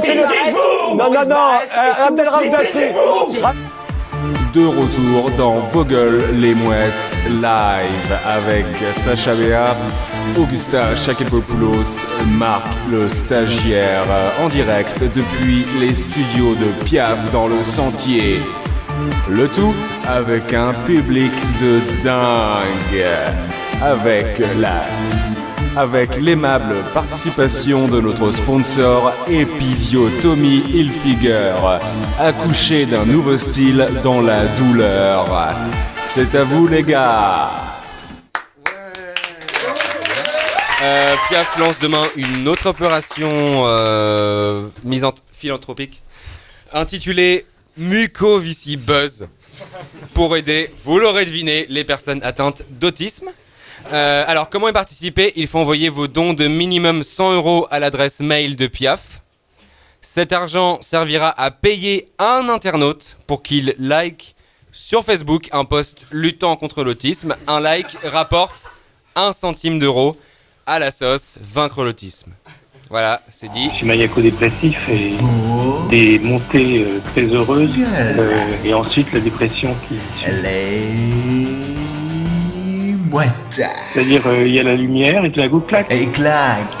laissez-le. Non, non, non, euh. De retour dans Vogel les mouettes live avec Sacha Béa, Augustin Chakepopoulos, Marc le stagiaire en direct depuis les studios de Piaf dans le Sentier. Le tout avec un public de dingue. Avec la avec l'aimable participation de notre sponsor Episio Tommy Hilfiger, accouché d'un nouveau style dans la douleur. C'est à vous les gars Euh, Piaf lance demain une autre opération euh, philanthropique intitulée Mucovici Buzz pour aider, vous l'aurez deviné, les personnes atteintes d'autisme. Euh, alors, comment y participer? Il faut envoyer vos dons de minimum 100 euros à l'adresse mail de Piaf. Cet argent servira à payer un internaute pour qu'il like sur Facebook un post luttant contre l'autisme. Un like rapporte 1 centime d'euro à la sauce vaincre l'autisme. Voilà, c'est dit. Je suis maniaco-dépressif et des montées euh, très heureuses euh, et ensuite la dépression qui suit. Mouette. C'est-à-dire euh, il y a la lumière et coup clac. Et claque.